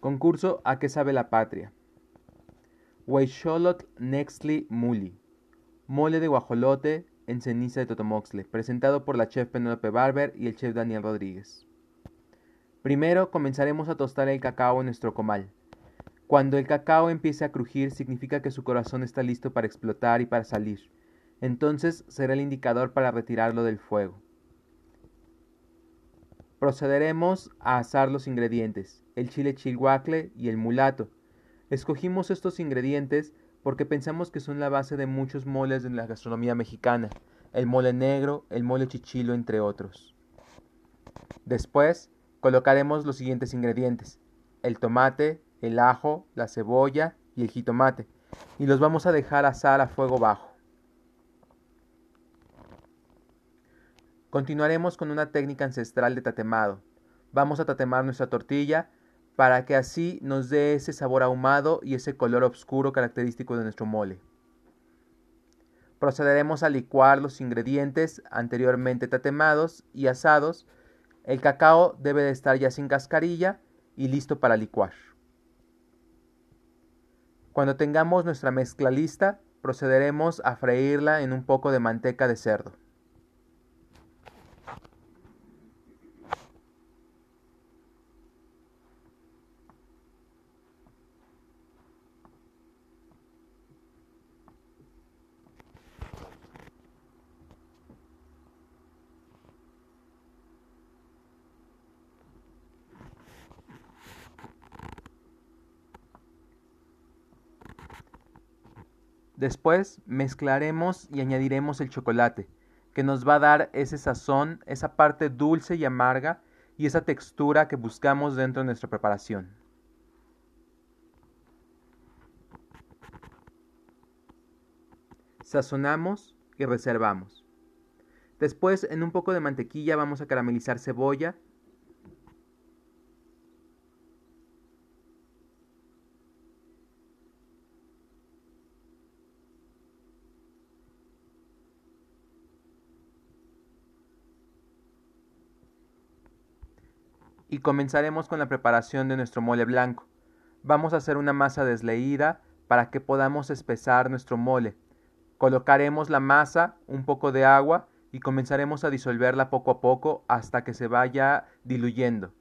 Concurso ¿A qué sabe la patria? Huaycholot Nextly Muli. Mole de guajolote en ceniza de Totomoxle, presentado por la chef Penelope Barber y el chef Daniel Rodríguez. Primero comenzaremos a tostar el cacao en nuestro comal. Cuando el cacao empiece a crujir significa que su corazón está listo para explotar y para salir. Entonces será el indicador para retirarlo del fuego. Procederemos a asar los ingredientes, el chile chilhuacle y el mulato. Escogimos estos ingredientes porque pensamos que son la base de muchos moles en la gastronomía mexicana, el mole negro, el mole chichilo, entre otros. Después colocaremos los siguientes ingredientes, el tomate, el ajo, la cebolla y el jitomate, y los vamos a dejar asar a fuego bajo. Continuaremos con una técnica ancestral de tatemado. Vamos a tatemar nuestra tortilla para que así nos dé ese sabor ahumado y ese color oscuro característico de nuestro mole. Procederemos a licuar los ingredientes anteriormente tatemados y asados. El cacao debe de estar ya sin cascarilla y listo para licuar. Cuando tengamos nuestra mezcla lista, procederemos a freírla en un poco de manteca de cerdo. Después mezclaremos y añadiremos el chocolate, que nos va a dar ese sazón, esa parte dulce y amarga y esa textura que buscamos dentro de nuestra preparación. Sazonamos y reservamos. Después en un poco de mantequilla vamos a caramelizar cebolla comenzaremos con la preparación de nuestro mole blanco. Vamos a hacer una masa desleída para que podamos espesar nuestro mole. Colocaremos la masa, un poco de agua y comenzaremos a disolverla poco a poco hasta que se vaya diluyendo.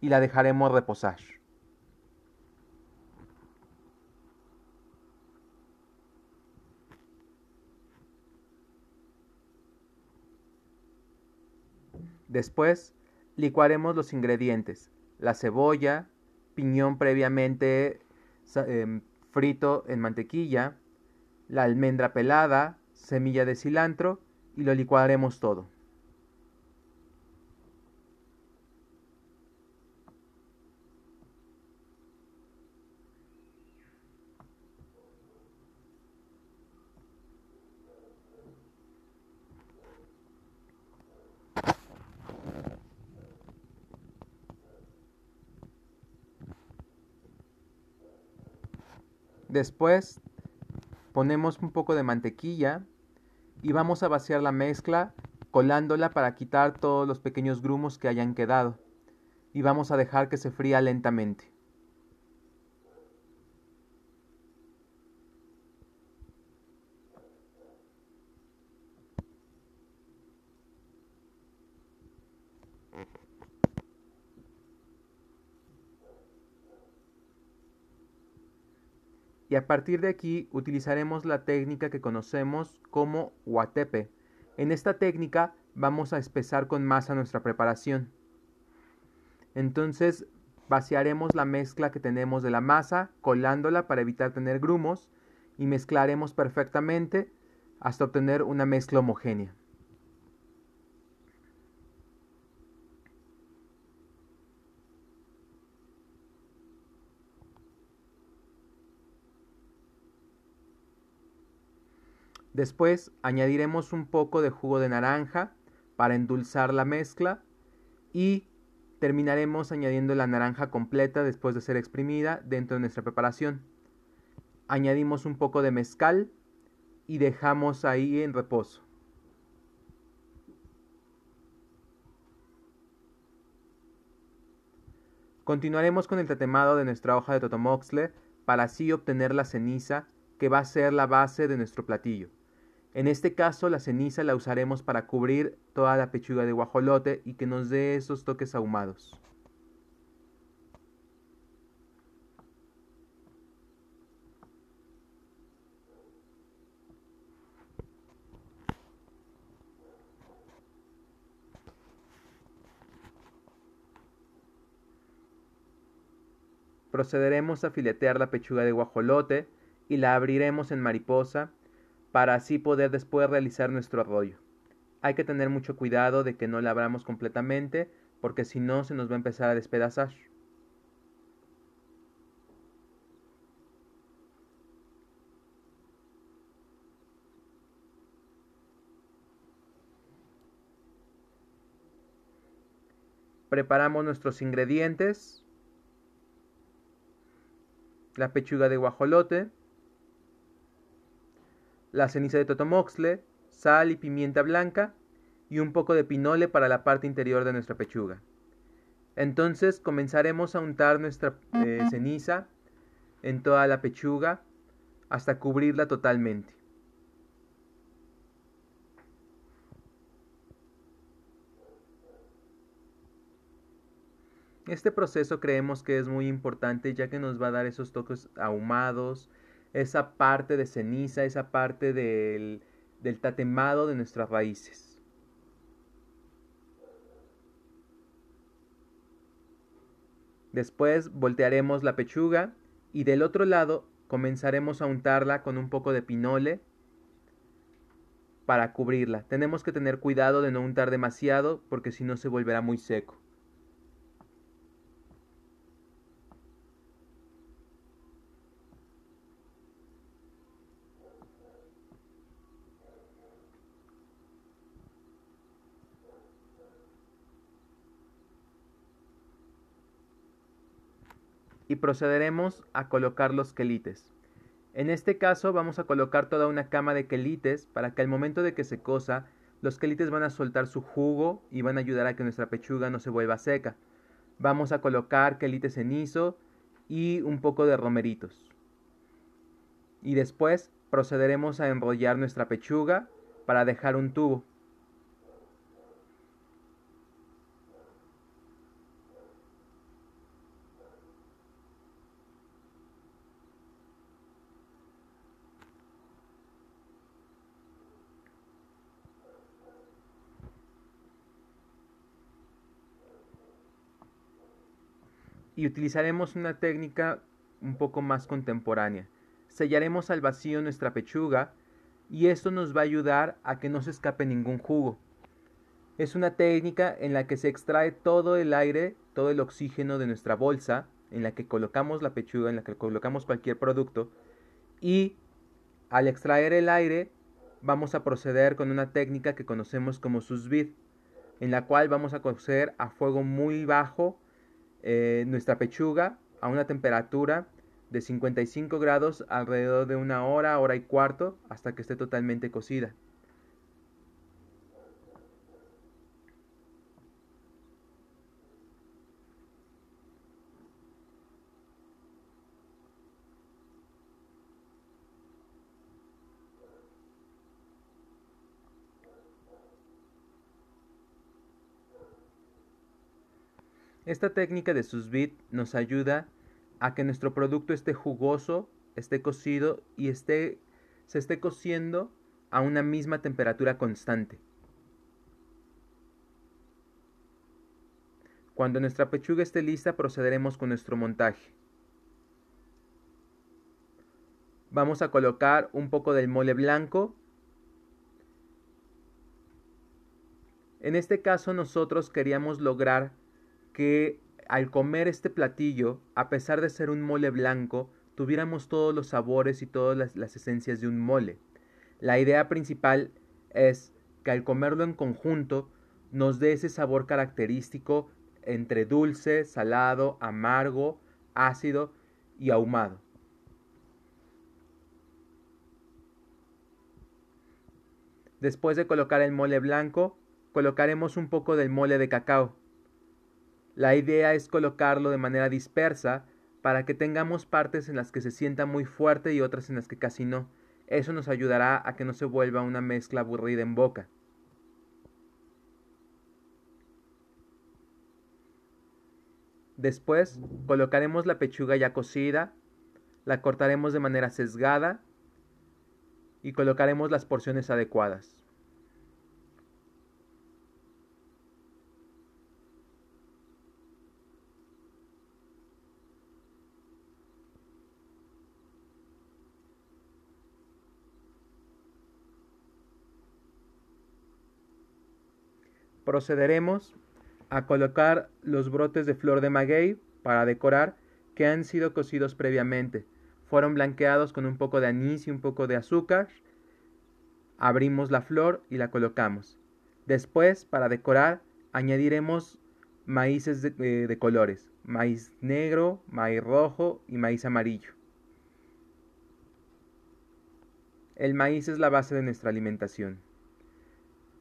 Y la dejaremos reposar. Después Licuaremos los ingredientes, la cebolla, piñón previamente em, frito en mantequilla, la almendra pelada, semilla de cilantro y lo licuaremos todo. Después ponemos un poco de mantequilla y vamos a vaciar la mezcla colándola para quitar todos los pequeños grumos que hayan quedado y vamos a dejar que se fría lentamente. Y a partir de aquí utilizaremos la técnica que conocemos como Huatepe. En esta técnica vamos a espesar con masa nuestra preparación. Entonces vaciaremos la mezcla que tenemos de la masa, colándola para evitar tener grumos y mezclaremos perfectamente hasta obtener una mezcla homogénea. Después añadiremos un poco de jugo de naranja para endulzar la mezcla y terminaremos añadiendo la naranja completa después de ser exprimida dentro de nuestra preparación. Añadimos un poco de mezcal y dejamos ahí en reposo. Continuaremos con el tatemado de nuestra hoja de totomoxle para así obtener la ceniza que va a ser la base de nuestro platillo. En este caso la ceniza la usaremos para cubrir toda la pechuga de guajolote y que nos dé esos toques ahumados. Procederemos a filetear la pechuga de guajolote y la abriremos en mariposa para así poder después realizar nuestro arroyo. Hay que tener mucho cuidado de que no la abramos completamente porque si no se nos va a empezar a despedazar. Preparamos nuestros ingredientes la pechuga de guajolote, la ceniza de totomoxle, sal y pimienta blanca y un poco de pinole para la parte interior de nuestra pechuga. Entonces comenzaremos a untar nuestra eh, ceniza en toda la pechuga hasta cubrirla totalmente. Este proceso creemos que es muy importante ya que nos va a dar esos toques ahumados, esa parte de ceniza, esa parte del, del tatemado de nuestras raíces. Después voltearemos la pechuga y del otro lado comenzaremos a untarla con un poco de pinole para cubrirla. Tenemos que tener cuidado de no untar demasiado porque si no se volverá muy seco. Y procederemos a colocar los quelites. En este caso vamos a colocar toda una cama de quelites para que al momento de que se cosa, los quelites van a soltar su jugo y van a ayudar a que nuestra pechuga no se vuelva seca. Vamos a colocar quelites cenizo y un poco de romeritos. Y después procederemos a enrollar nuestra pechuga para dejar un tubo. Y utilizaremos una técnica un poco más contemporánea. Sellaremos al vacío nuestra pechuga y esto nos va a ayudar a que no se escape ningún jugo. Es una técnica en la que se extrae todo el aire, todo el oxígeno de nuestra bolsa, en la que colocamos la pechuga, en la que colocamos cualquier producto, y al extraer el aire vamos a proceder con una técnica que conocemos como sous en la cual vamos a cocer a fuego muy bajo eh, nuestra pechuga a una temperatura de 55 grados alrededor de una hora, hora y cuarto, hasta que esté totalmente cocida. Esta técnica de sous nos ayuda a que nuestro producto esté jugoso, esté cocido y esté, se esté cociendo a una misma temperatura constante. Cuando nuestra pechuga esté lista procederemos con nuestro montaje. Vamos a colocar un poco del mole blanco. En este caso nosotros queríamos lograr que al comer este platillo, a pesar de ser un mole blanco, tuviéramos todos los sabores y todas las, esencias de un mole. La idea principal es que al comerlo en conjunto nos dé ese sabor característico entre dulce, salado, amargo, ácido y ahumado. Después de colocar el mole blanco, colocaremos un poco del mole de cacao. La idea es colocarlo de manera dispersa para que tengamos partes en las que se sienta muy fuerte y otras en las que casi no. Eso nos ayudará a que no se vuelva una mezcla aburrida en boca. Después colocaremos la pechuga ya cocida, la cortaremos de manera sesgada y colocaremos las porciones adecuadas. Procederemos a colocar los brotes de flor de maguey para decorar que han sido cocidos previamente. Fueron blanqueados con un poco de anís y un poco de azúcar. Abrimos la flor y la colocamos. Después, para decorar, añadiremos maíces de, eh, de colores. Maíz negro, maíz rojo y maíz amarillo. El maíz es la base de nuestra alimentación.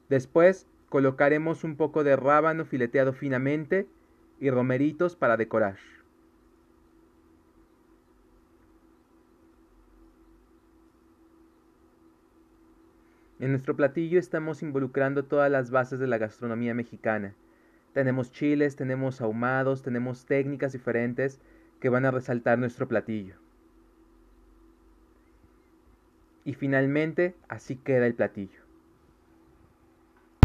Después Colocaremos un poco de rábano fileteado finamente y romeritos para decorar. En nuestro platillo estamos involucrando todas las bases de la gastronomía mexicana. Tenemos chiles, tenemos ahumados, tenemos técnicas diferentes que van a resaltar nuestro platillo. Y finalmente, así queda el platillo.